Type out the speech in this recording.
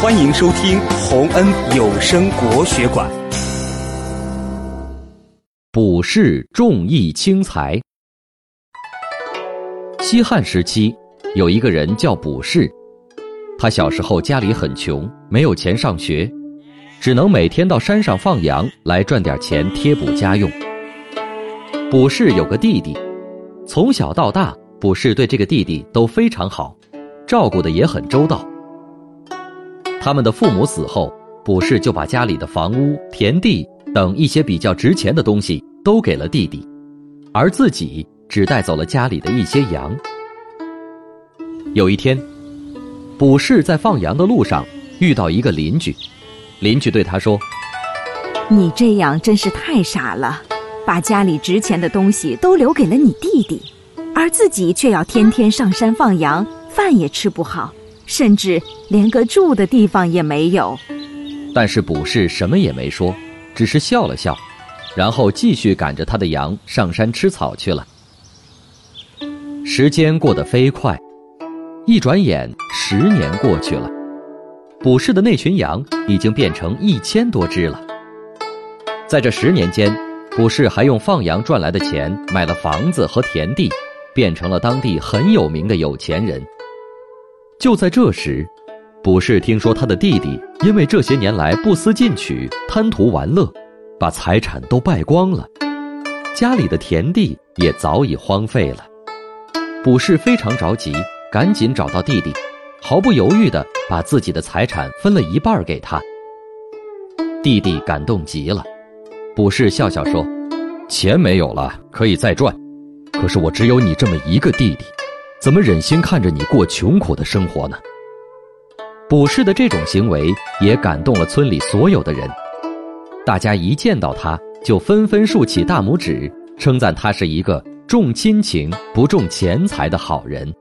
欢迎收听洪恩有声国学馆。卜筮重义轻财。西汉时期，有一个人叫卜筮，他小时候家里很穷，没有钱上学，只能每天到山上放羊来赚点钱贴补家用。卜筮有个弟弟，从小到大，卜筮对这个弟弟都非常好，照顾的也很周到。他们的父母死后，卜氏就把家里的房屋、田地等一些比较值钱的东西都给了弟弟，而自己只带走了家里的一些羊。有一天，卜氏在放羊的路上遇到一个邻居，邻居对他说：“你这样真是太傻了，把家里值钱的东西都留给了你弟弟，而自己却要天天上山放羊，饭也吃不好。”甚至连个住的地方也没有，但是卜氏什么也没说，只是笑了笑，然后继续赶着他的羊上山吃草去了。时间过得飞快，一转眼十年过去了，卜氏的那群羊已经变成一千多只了。在这十年间，卜氏还用放羊赚来的钱买了房子和田地，变成了当地很有名的有钱人。就在这时，卜氏听说他的弟弟因为这些年来不思进取、贪图玩乐，把财产都败光了，家里的田地也早已荒废了。卜氏非常着急，赶紧找到弟弟，毫不犹豫地把自己的财产分了一半给他。弟弟感动极了，卜氏笑笑说：“钱没有了，可以再赚，可是我只有你这么一个弟弟。”怎么忍心看着你过穷苦的生活呢？卜氏的这种行为也感动了村里所有的人，大家一见到他就纷纷竖起大拇指，称赞他是一个重亲情不重钱财的好人。